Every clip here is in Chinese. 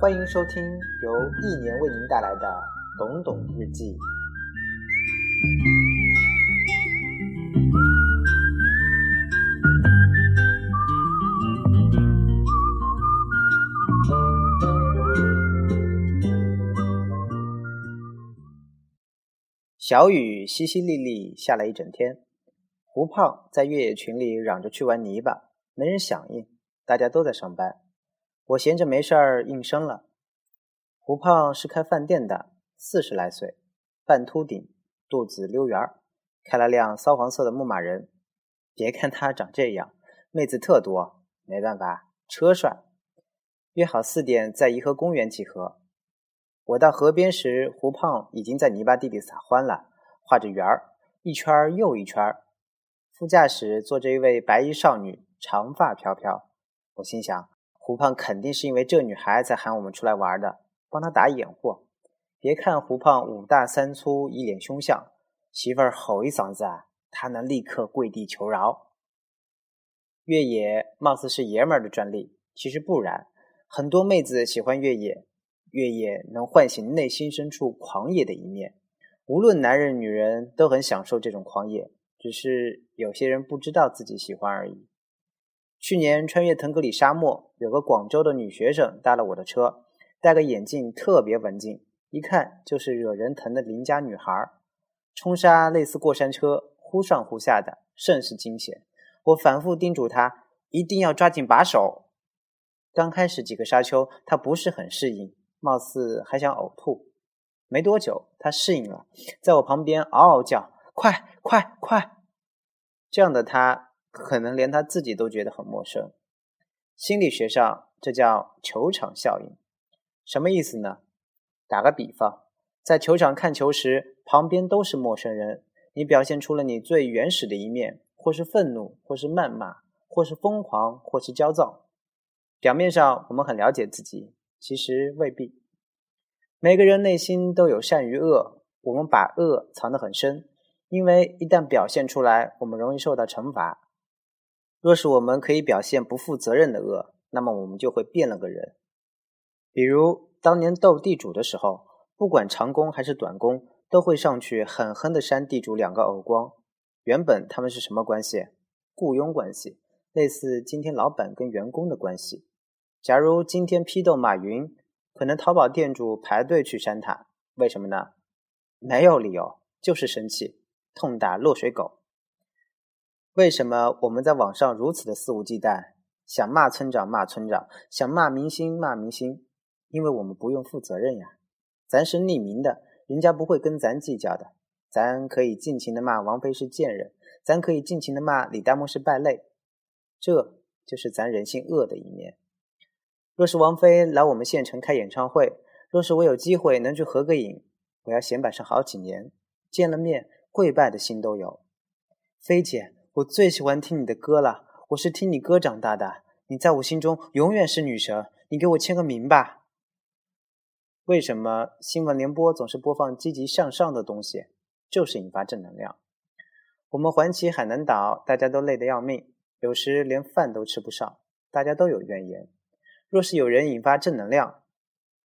欢迎收听由一年为您带来的《懂懂日记》。小雨淅淅沥沥下了一整天，胡胖在越野群里嚷着去玩泥巴，没人响应，大家都在上班。我闲着没事儿应声了。胡胖是开饭店的，四十来岁，半秃顶，肚子溜圆儿，开了辆骚黄色的牧马人。别看他长这样，妹子特多，没办法，车帅。约好四点在颐和公园集合。我到河边时，胡胖已经在泥巴地里撒欢了，画着圆儿，一圈又一圈。副驾驶坐着一位白衣少女，长发飘飘。我心想，胡胖肯定是因为这女孩才喊我们出来玩的，帮他打掩护。别看胡胖五大三粗，一脸凶相，媳妇儿吼一嗓子啊，他能立刻跪地求饶。越野貌似是爷们儿的专利，其实不然，很多妹子喜欢越野。越野能唤醒内心深处狂野的一面，无论男人女人都很享受这种狂野，只是有些人不知道自己喜欢而已。去年穿越腾格里沙漠，有个广州的女学生搭了我的车，戴个眼镜，特别文静，一看就是惹人疼的邻家女孩。冲沙类似过山车，忽上忽下的，甚是惊险。我反复叮嘱她一定要抓紧把手。刚开始几个沙丘，她不是很适应。貌似还想呕吐，没多久她适应了，在我旁边嗷嗷叫：“快快快！”这样的他可能连他自己都觉得很陌生。心理学上这叫球场效应，什么意思呢？打个比方，在球场看球时，旁边都是陌生人，你表现出了你最原始的一面，或是愤怒，或是谩骂，或是疯狂，或是焦躁。表面上我们很了解自己。其实未必，每个人内心都有善与恶，我们把恶藏得很深，因为一旦表现出来，我们容易受到惩罚。若是我们可以表现不负责任的恶，那么我们就会变了个人。比如当年斗地主的时候，不管长工还是短工，都会上去狠狠地扇地主两个耳光。原本他们是什么关系？雇佣关系，类似今天老板跟员工的关系。假如今天批斗马云，可能淘宝店主排队去扇他，为什么呢？没有理由，就是生气，痛打落水狗。为什么我们在网上如此的肆无忌惮？想骂村长骂村长，想骂明星骂明星，因为我们不用负责任呀。咱是匿名的，人家不会跟咱计较的。咱可以尽情的骂王菲是贱人，咱可以尽情的骂李代沫是败类，这就是咱人性恶的一面。若是王菲来我们县城开演唱会，若是我有机会能去合个影，我要显摆上好几年，见了面跪拜的心都有。菲姐，我最喜欢听你的歌了，我是听你歌长大的，你在我心中永远是女神，你给我签个名吧。为什么新闻联播总是播放积极向上的东西？就是引发正能量。我们环起海南岛，大家都累得要命，有时连饭都吃不上，大家都有怨言。若是有人引发正能量，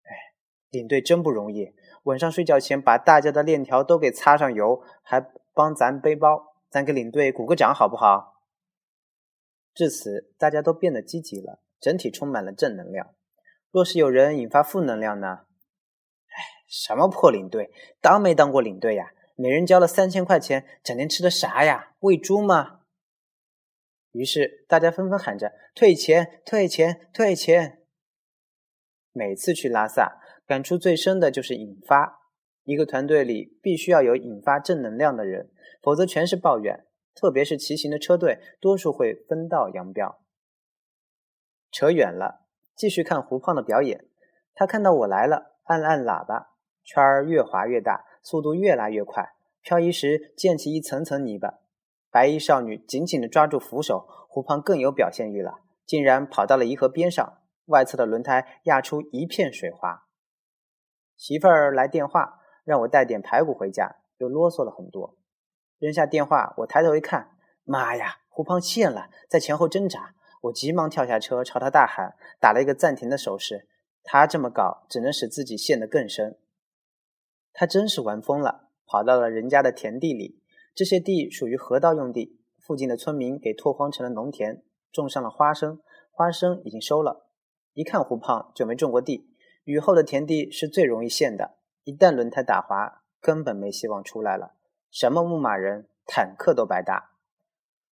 哎，领队真不容易。晚上睡觉前把大家的链条都给擦上油，还帮咱背包，咱给领队鼓个掌好不好？至此，大家都变得积极了，整体充满了正能量。若是有人引发负能量呢？哎，什么破领队，当没当过领队呀？每人交了三千块钱，整天吃的啥呀？喂猪吗？于是大家纷纷喊着退钱、退钱、退钱。每次去拉萨，感触最深的就是引发。一个团队里必须要有引发正能量的人，否则全是抱怨。特别是骑行的车队，多数会分道扬镳。扯远了，继续看胡胖的表演。他看到我来了，按了按喇叭，圈儿越滑越大，速度越来越快，漂移时溅起一层层泥巴。白衣少女紧紧地抓住扶手，胡胖更有表现欲了，竟然跑到了颐和边上，外侧的轮胎压出一片水花。媳妇儿来电话，让我带点排骨回家，又啰嗦了很多。扔下电话，我抬头一看，妈呀，胡胖陷了，在前后挣扎。我急忙跳下车，朝他大喊，打了一个暂停的手势。他这么搞，只能使自己陷得更深。他真是玩疯了，跑到了人家的田地里。这些地属于河道用地，附近的村民给拓荒成了农田，种上了花生，花生已经收了。一看胡胖就没种过地，雨后的田地是最容易陷的，一旦轮胎打滑，根本没希望出来了。什么牧马人、坦克都白搭。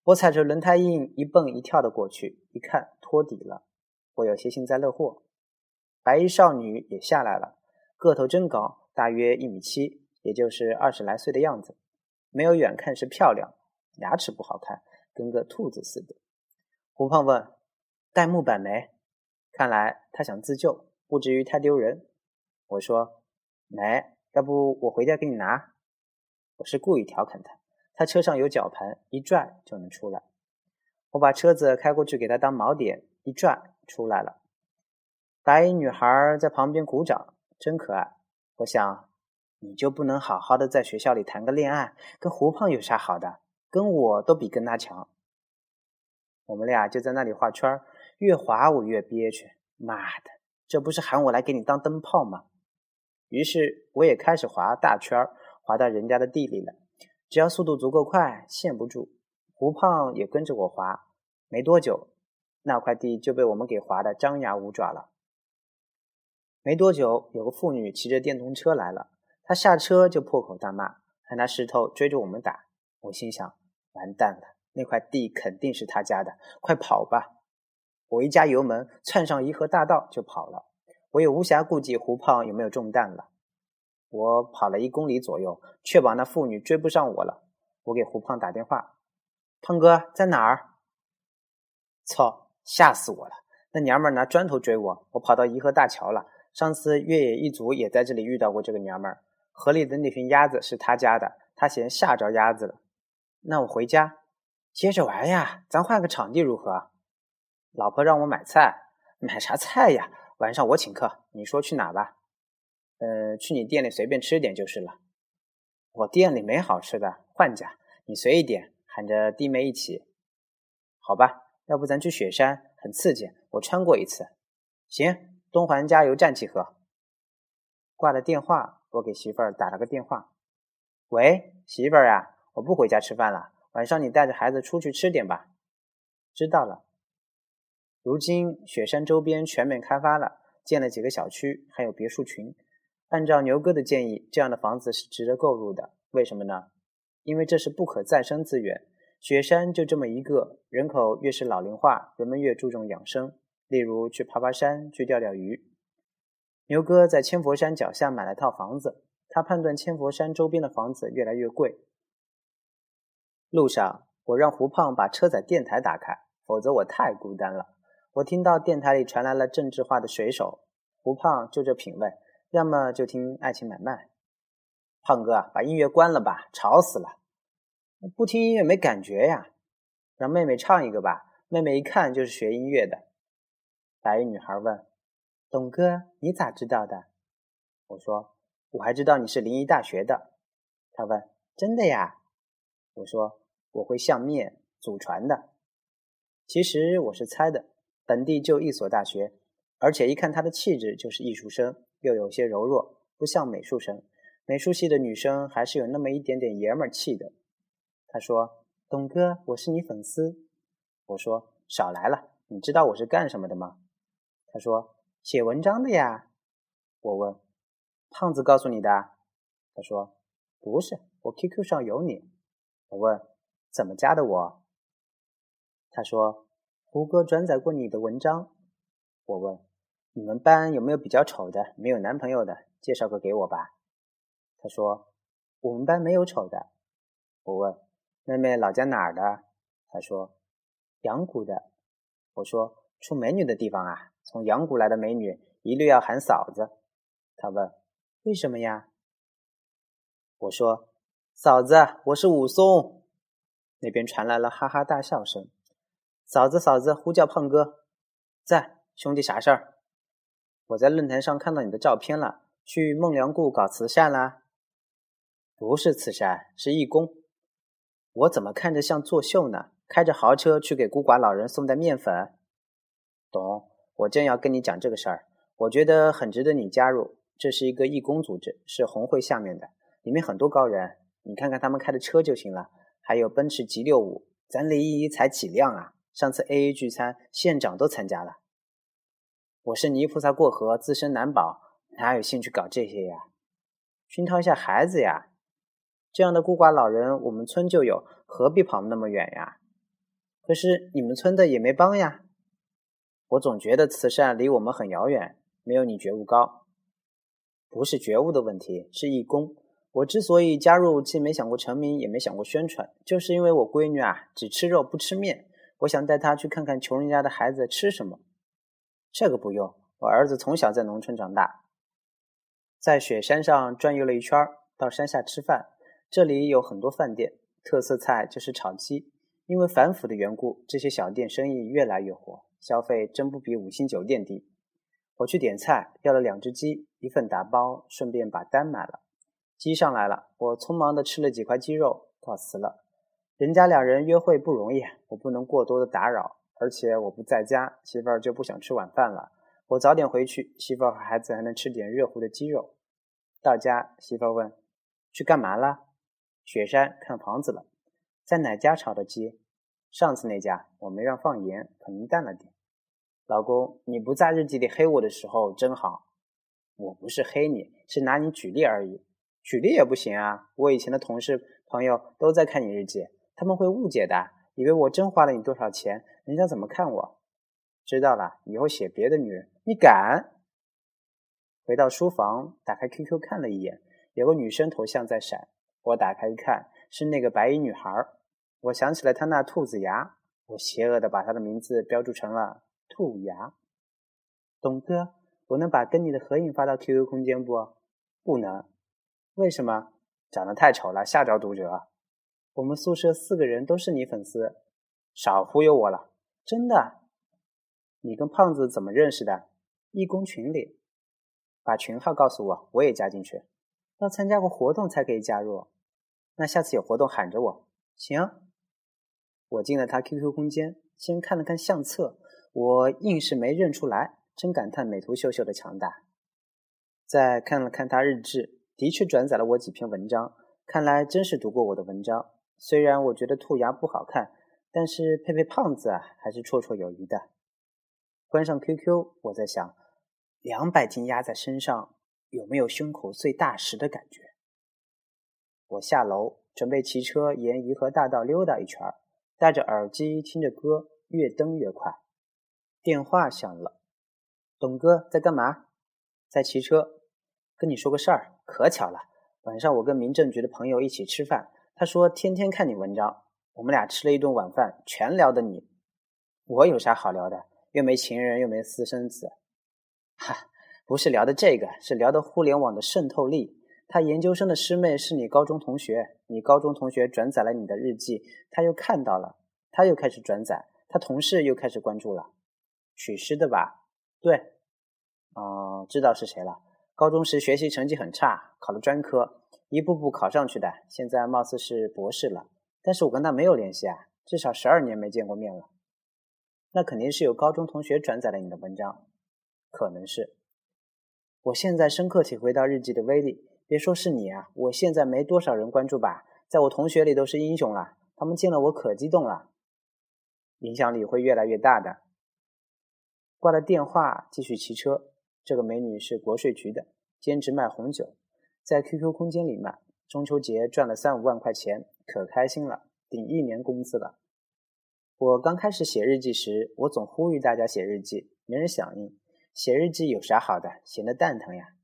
我踩着轮胎印一蹦一跳的过去，一看托底了，我有些幸灾乐祸。白衣少女也下来了，个头真高，大约一米七，也就是二十来岁的样子。没有远看是漂亮，牙齿不好看，跟个兔子似的。胡胖问：“带木板没？”看来他想自救，不至于太丢人。我说：“没，要不我回家给你拿。”我是故意调侃他。他车上有绞盘，一拽就能出来。我把车子开过去给他当锚点，一拽出来了。白衣女孩在旁边鼓掌，真可爱。我想，你就不能好好的在学校里谈个恋爱？跟胡胖有啥好的？跟我都比跟他强。我们俩就在那里画圈，越划我越憋屈。妈的，这不是喊我来给你当灯泡吗？于是我也开始划大圈儿，划到人家的地里了。只要速度足够快，陷不住。胡胖也跟着我划，没多久，那块地就被我们给划得张牙舞爪了。没多久，有个妇女骑着电动车来了，她下车就破口大骂，还拿石头追着我们打。我心想：完蛋了，那块地肯定是他家的，快跑吧！我一加油门，窜上颐和大道就跑了。我也无暇顾及胡胖有没有中弹了。我跑了一公里左右，确保那妇女追不上我了。我给胡胖打电话：“胖哥在哪儿？”操，吓死我了！那娘们儿拿砖头追我，我跑到颐和大桥了。上次越野一族也在这里遇到过这个娘们儿，河里的那群鸭子是他家的，他嫌吓着鸭子了。那我回家接着玩呀，咱换个场地如何？老婆让我买菜，买啥菜呀？晚上我请客，你说去哪吧？呃，去你店里随便吃点就是了。我店里没好吃的，换家，你随意点，喊着弟妹一起。好吧，要不咱去雪山，很刺激，我穿过一次。行。东环加油站集合。挂了电话，我给媳妇儿打了个电话：“喂，媳妇儿呀，我不回家吃饭了，晚上你带着孩子出去吃点吧。”知道了。如今雪山周边全面开发了，建了几个小区，还有别墅群。按照牛哥的建议，这样的房子是值得购入的。为什么呢？因为这是不可再生资源，雪山就这么一个，人口越是老龄化，人们越注重养生。例如去爬爬山，去钓钓鱼。牛哥在千佛山脚下买了套房子，他判断千佛山周边的房子越来越贵。路上，我让胡胖把车载电台打开，否则我太孤单了。我听到电台里传来了政治化的水手。胡胖就这品味，要么就听爱情买卖。胖哥，把音乐关了吧，吵死了。不听音乐没感觉呀。让妹妹唱一个吧，妹妹一看就是学音乐的。白衣女孩问：“董哥，你咋知道的？”我说：“我还知道你是临沂大学的。”她问：“真的呀？”我说：“我会相面、祖传的。”其实我是猜的，本地就一所大学，而且一看她的气质就是艺术生，又有些柔弱，不像美术生。美术系的女生还是有那么一点点爷们儿气的。他说：“董哥，我是你粉丝。”我说：“少来了，你知道我是干什么的吗？”他说：“写文章的呀。”我问：“胖子告诉你的？”他说：“不是，我 QQ 上有你。”我问：“怎么加的我？”他说：“胡歌转载过你的文章。”我问：“你们班有没有比较丑的、没有男朋友的？介绍个给我吧。”他说：“我们班没有丑的。”我问：“妹妹老家哪儿的？”他说：“阳谷的。”我说：“出美女的地方啊。”从阳谷来的美女一律要喊嫂子。他问：“为什么呀？”我说：“嫂子，我是武松。”那边传来了哈哈大笑声。嫂子，嫂子，呼叫胖哥，在兄弟啥事儿？我在论坛上看到你的照片了，去孟良崮搞慈善啦？不是慈善，是义工。我怎么看着像作秀呢？开着豪车去给孤寡老人送袋面粉？懂。我正要跟你讲这个事儿，我觉得很值得你加入。这是一个义工组织，是红会下面的，里面很多高人，你看看他们开的车就行了，还有奔驰 G 六五，咱李一才几辆啊？上次 A A 聚餐，县长都参加了。我是泥菩萨过河，自身难保，哪有兴趣搞这些呀？熏陶一下孩子呀。这样的孤寡老人，我们村就有，何必跑那么远呀？可是你们村的也没帮呀。我总觉得慈善离我们很遥远，没有你觉悟高。不是觉悟的问题，是义工。我之所以加入，既没想过成名，也没想过宣传，就是因为我闺女啊，只吃肉不吃面。我想带他去看看穷人家的孩子吃什么。这个不用，我儿子从小在农村长大，在雪山上转悠了一圈，到山下吃饭。这里有很多饭店，特色菜就是炒鸡。因为反腐的缘故，这些小店生意越来越火，消费真不比五星酒店低。我去点菜，要了两只鸡，一份打包，顺便把单买了。鸡上来了，我匆忙的吃了几块鸡肉，告辞了。人家两人约会不容易，我不能过多的打扰，而且我不在家，媳妇儿就不想吃晚饭了。我早点回去，媳妇儿和孩子还能吃点热乎的鸡肉。到家，媳妇儿问：“去干嘛了？”雪山看房子了，在哪家炒的鸡？上次那家我没让放盐，可能淡了点。老公，你不在日记里黑我的时候真好。我不是黑你，是拿你举例而已。举例也不行啊！我以前的同事朋友都在看你日记，他们会误解的，以为我真花了你多少钱，人家怎么看我？知道了，以后写别的女人，你敢？回到书房，打开 QQ 看了一眼，有个女生头像在闪。我打开一看，是那个白衣女孩。我想起了她那兔子牙，我邪恶的把她的名字标注成了兔牙。董哥，我能把跟你的合影发到 QQ 空间不？不能。为什么？长得太丑了，吓着读者。我们宿舍四个人都是你粉丝，少忽悠我了，真的。你跟胖子怎么认识的？义工群里。把群号告诉我，我也加进去。要参加过活动才可以加入。那下次有活动喊着我，行。我进了他 QQ 空间，先看了看相册，我硬是没认出来，真感叹美图秀秀的强大。再看了看他日志，的确转载了我几篇文章，看来真是读过我的文章。虽然我觉得兔牙不好看，但是配配胖子啊，还是绰绰有余的。关上 QQ，我在想，两百斤压在身上，有没有胸口碎大石的感觉？我下楼准备骑车沿颐和大道溜达一圈，戴着耳机听着歌，越蹬越快。电话响了，董哥在干嘛？在骑车。跟你说个事儿，可巧了，晚上我跟民政局的朋友一起吃饭，他说天天看你文章，我们俩吃了一顿晚饭，全聊的你。我有啥好聊的？又没情人，又没私生子。哈，不是聊的这个，是聊的互联网的渗透力。他研究生的师妹是你高中同学，你高中同学转载了你的日记，他又看到了，他又开始转载，他同事又开始关注了，曲师的吧？对，哦，知道是谁了。高中时学习成绩很差，考了专科，一步步考上去的，现在貌似是博士了。但是我跟他没有联系啊，至少十二年没见过面了。那肯定是有高中同学转载了你的文章，可能是。我现在深刻体会到日记的威力。别说是你啊，我现在没多少人关注吧，在我同学里都是英雄了。他们见了我可激动了，影响力会越来越大的。挂了电话，继续骑车。这个美女是国税局的，兼职卖红酒，在 QQ 空间里卖。中秋节赚了三五万块钱，可开心了，顶一年工资了。我刚开始写日记时，我总呼吁大家写日记，没人响应。写日记有啥好的？闲得蛋疼呀。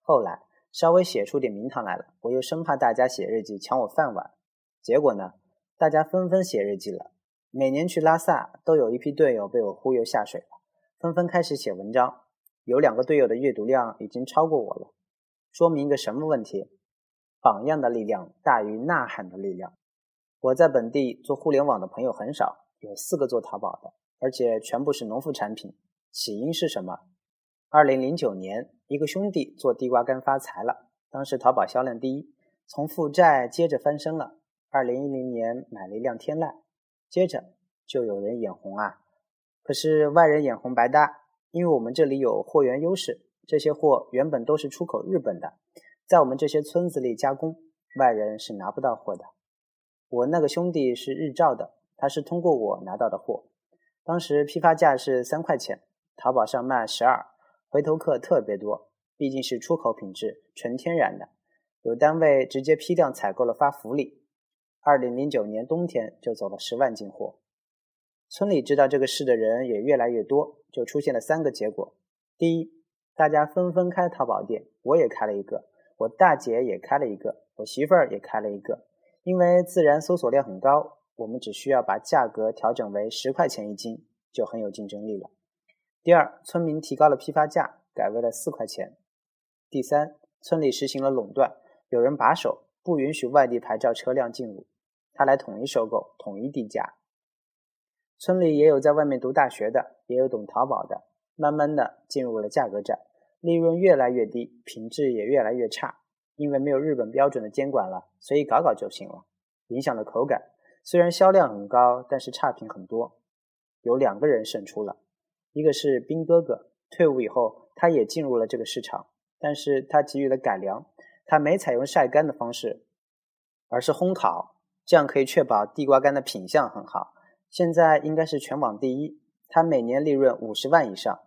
后来。稍微写出点名堂来了，我又生怕大家写日记抢我饭碗。结果呢，大家纷纷写日记了。每年去拉萨，都有一批队友被我忽悠下水了，纷纷开始写文章。有两个队友的阅读量已经超过我了，说明一个什么问题？榜样的力量大于呐喊的力量。我在本地做互联网的朋友很少，有四个做淘宝的，而且全部是农副产品。起因是什么？二零零九年。一个兄弟做地瓜干发财了，当时淘宝销量第一，从负债接着翻身了。二零一零年买了一辆天籁，接着就有人眼红啊，可是外人眼红白搭，因为我们这里有货源优势，这些货原本都是出口日本的，在我们这些村子里加工，外人是拿不到货的。我那个兄弟是日照的，他是通过我拿到的货，当时批发价是三块钱，淘宝上卖十二，回头客特别多，毕竟是出口品质，纯天然的，有单位直接批量采购了发福利。二零零九年冬天就走了十万斤货，村里知道这个事的人也越来越多，就出现了三个结果：第一，大家纷纷开淘宝店，我也开了一个，我大姐也开了一个，我媳妇儿也开了一个。因为自然搜索量很高，我们只需要把价格调整为十块钱一斤，就很有竞争力了。第二，村民提高了批发价，改为了四块钱。第三，村里实行了垄断，有人把守，不允许外地牌照车辆进入。他来统一收购，统一定价。村里也有在外面读大学的，也有懂淘宝的，慢慢的进入了价格战，利润越来越低，品质也越来越差。因为没有日本标准的监管了，所以搞搞就行了，影响了口感。虽然销量很高，但是差评很多。有两个人胜出了，一个是兵哥哥，退伍以后他也进入了这个市场，但是他给予了改良，他没采用晒干的方式，而是烘烤。这样可以确保地瓜干的品相很好，现在应该是全网第一。他每年利润五十万以上。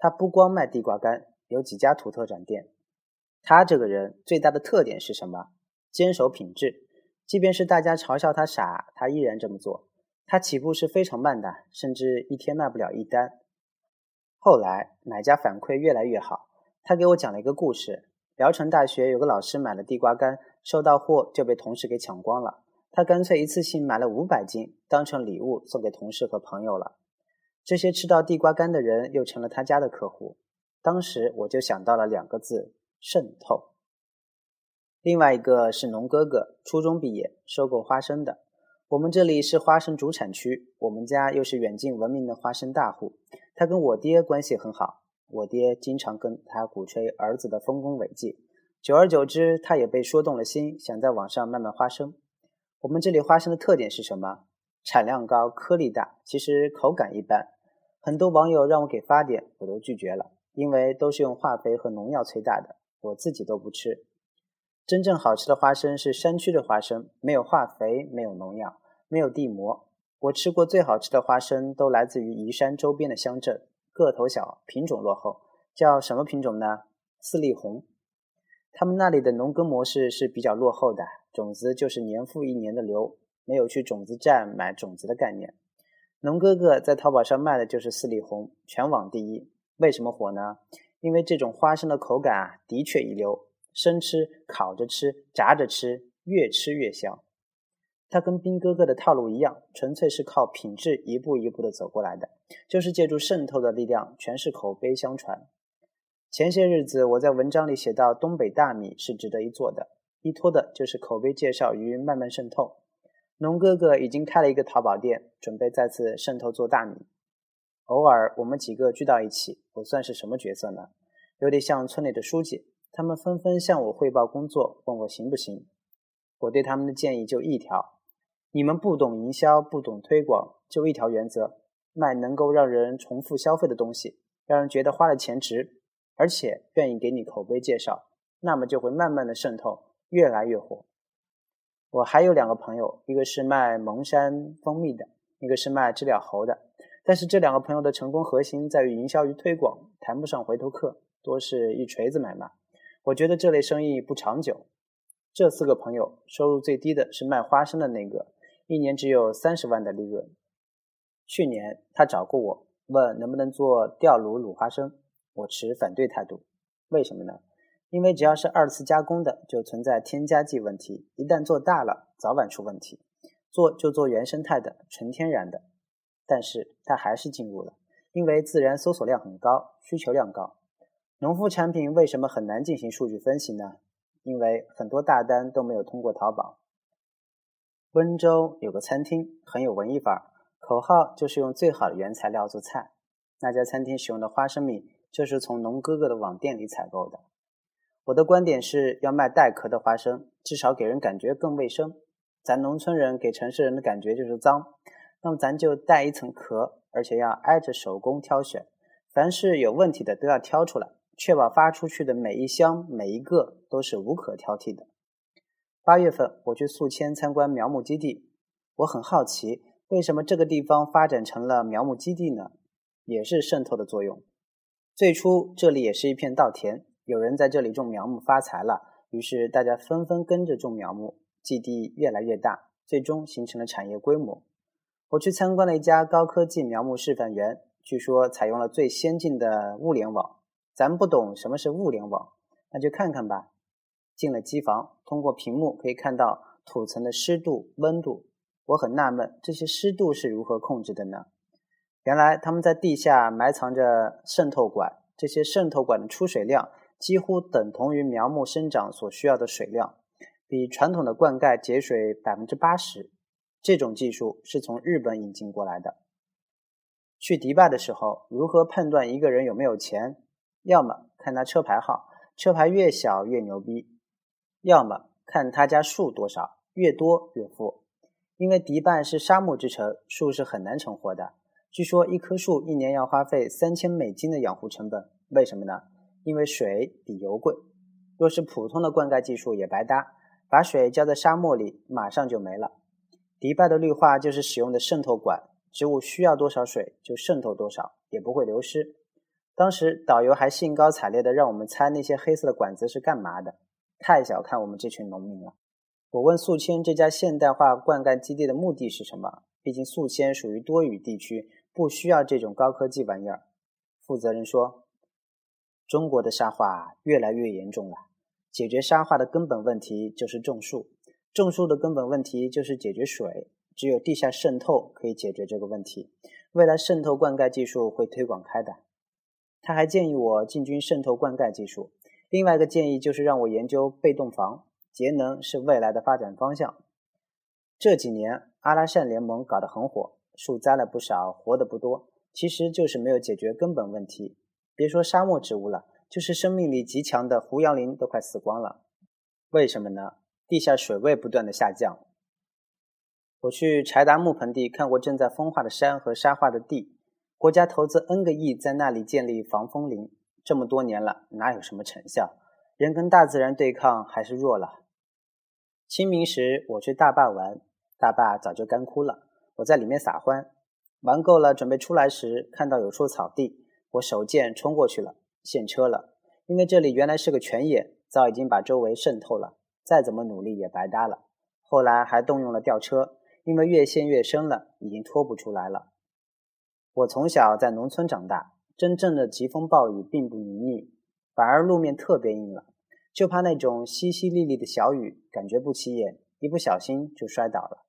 他不光卖地瓜干，有几家土特产店。他这个人最大的特点是什么？坚守品质，即便是大家嘲笑他傻，他依然这么做。他起步是非常慢的，甚至一天卖不了一单。后来买家反馈越来越好，他给我讲了一个故事：聊城大学有个老师买了地瓜干，收到货就被同事给抢光了。他干脆一次性买了五百斤，当成礼物送给同事和朋友了。这些吃到地瓜干的人又成了他家的客户。当时我就想到了两个字：渗透。另外一个是农哥哥，初中毕业，收购花生的。我们这里是花生主产区，我们家又是远近闻名的花生大户。他跟我爹关系很好，我爹经常跟他鼓吹儿子的丰功伟绩。久而久之，他也被说动了心，想在网上卖卖花生。我们这里花生的特点是什么？产量高，颗粒大，其实口感一般。很多网友让我给发点，我都拒绝了，因为都是用化肥和农药催大的，我自己都不吃。真正好吃的花生是山区的花生，没有化肥，没有农药，没有地膜。我吃过最好吃的花生都来自于宜山周边的乡镇，个头小，品种落后，叫什么品种呢？四粒红。他们那里的农耕模式是比较落后的。种子就是年复一年的留，没有去种子站买种子的概念。农哥哥在淘宝上卖的就是四粒红，全网第一。为什么火呢？因为这种花生的口感啊，的确一流，生吃、烤着吃、炸着吃，越吃越香。它跟兵哥哥的套路一样，纯粹是靠品质一步一步的走过来的，就是借助渗透的力量，全是口碑相传。前些日子我在文章里写到，东北大米是值得一做的。依托的就是口碑介绍与慢慢渗透。农哥哥已经开了一个淘宝店，准备再次渗透做大米。偶尔我们几个聚到一起，我算是什么角色呢？有点像村里的书记。他们纷纷向我汇报工作，问我行不行。我对他们的建议就一条：你们不懂营销，不懂推广，就一条原则：卖能够让人重复消费的东西，让人觉得花了钱值，而且愿意给你口碑介绍，那么就会慢慢的渗透。越来越火。我还有两个朋友，一个是卖蒙山蜂蜜的，一个是卖知了猴的。但是这两个朋友的成功核心在于营销与推广，谈不上回头客，多是一锤子买卖。我觉得这类生意不长久。这四个朋友收入最低的是卖花生的那个，一年只有三十万的利润。去年他找过我，问能不能做吊炉卤花生，我持反对态度。为什么呢？因为只要是二次加工的，就存在添加剂问题，一旦做大了，早晚出问题。做就做原生态的、纯天然的，但是它还是进入了，因为自然搜索量很高，需求量高。农副产品为什么很难进行数据分析呢？因为很多大单都没有通过淘宝。温州有个餐厅很有文艺范儿，口号就是用最好的原材料做菜。那家餐厅使用的花生米就是从农哥哥的网店里采购的。我的观点是要卖带壳的花生，至少给人感觉更卫生。咱农村人给城市人的感觉就是脏，那么咱就带一层壳，而且要挨着手工挑选，凡是有问题的都要挑出来，确保发出去的每一箱每一个都是无可挑剔的。八月份我去宿迁参观苗木基地，我很好奇，为什么这个地方发展成了苗木基地呢？也是渗透的作用。最初这里也是一片稻田，有人在这里种苗木发财了，于是大家纷纷跟着种苗木，基地越来越大，最终形成了产业规模。我去参观了一家高科技苗木示范园，据说采用了最先进的物联网。咱不懂什么是物联网，那就看看吧。进了机房，通过屏幕可以看到土层的湿度、温度。我很纳闷，这些湿度是如何控制的呢？原来他们在地下埋藏着渗透管，这些渗透管的出水量几乎等同于苗木生长所需要的水量，比传统的灌溉节水百分之八十。这种技术是从日本引进过来的。去迪拜的时候，如何判断一个人有没有钱？要么看他车牌号，车牌越小越牛逼；要么看他家树多少，越多越富。因为迪拜是沙漠之城，树是很难成活的。据说一棵树一年要花费三千美金的养护成本，为什么呢？因为水比油贵。若是普通的灌溉技术也白搭，把水浇在沙漠里，马上就没了。迪拜的绿化就是使用的渗透管，植物需要多少水就渗透多少，也不会流失。当时导游还兴高采烈地让我们猜那些黑色的管子是干嘛的，太小看我们这群农民了。我问宿迁这家现代化灌溉基地的目的是什么？毕竟宿迁属于多雨地区。不需要这种高科技玩意儿。负责人说：“中国的沙化越来越严重了，解决沙化的根本问题就是种树，种树的根本问题就是解决水。只有地下渗透可以解决这个问题。未来渗透灌溉技术会推广开的。”他还建议我进军渗透灌溉技术。另外一个建议就是让我研究被动房，节能是未来的发展方向。这几年阿拉善联盟搞得很火。树栽了不少，活的不多，其实就是没有解决根本问题。别说沙漠植物了，就是生命力极强的胡杨林都快死光了。为什么呢？地下水位不断的下降。我去柴达木盆地看过正在风化的山和沙化的地，国家投资 N 个亿在那里建立防风林，这么多年了，哪有什么成效？人跟大自然对抗还是弱了。清明时我去大坝玩，大坝早就干枯了。我在里面撒欢，玩够了，准备出来时，看到有处草地，我手贱冲过去了，陷车了。因为这里原来是个泉眼，早已经把周围渗透了，再怎么努力也白搭了。后来还动用了吊车，因为越陷越深了，已经拖不出来了。我从小在农村长大，真正的疾风暴雨并不泥泞，反而路面特别硬了，就怕那种淅淅沥沥的小雨，感觉不起眼，一不小心就摔倒了。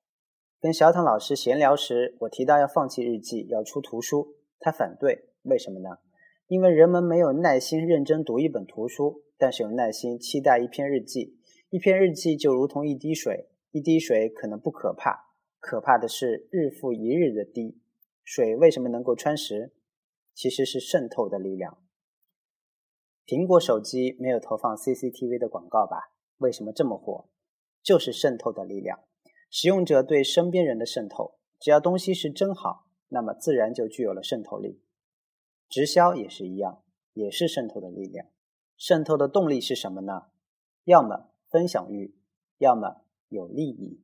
跟小唐老师闲聊时，我提到要放弃日记，要出图书，他反对。为什么呢？因为人们没有耐心认真读一本图书，但是有耐心期待一篇日记。一篇日记就如同一滴水，一滴水可能不可怕，可怕的是日复一日的滴水。为什么能够穿石？其实是渗透的力量。苹果手机没有投放 CCTV 的广告吧？为什么这么火？就是渗透的力量。使用者对身边人的渗透，只要东西是真好，那么自然就具有了渗透力。直销也是一样，也是渗透的力量。渗透的动力是什么呢？要么分享欲，要么有利益。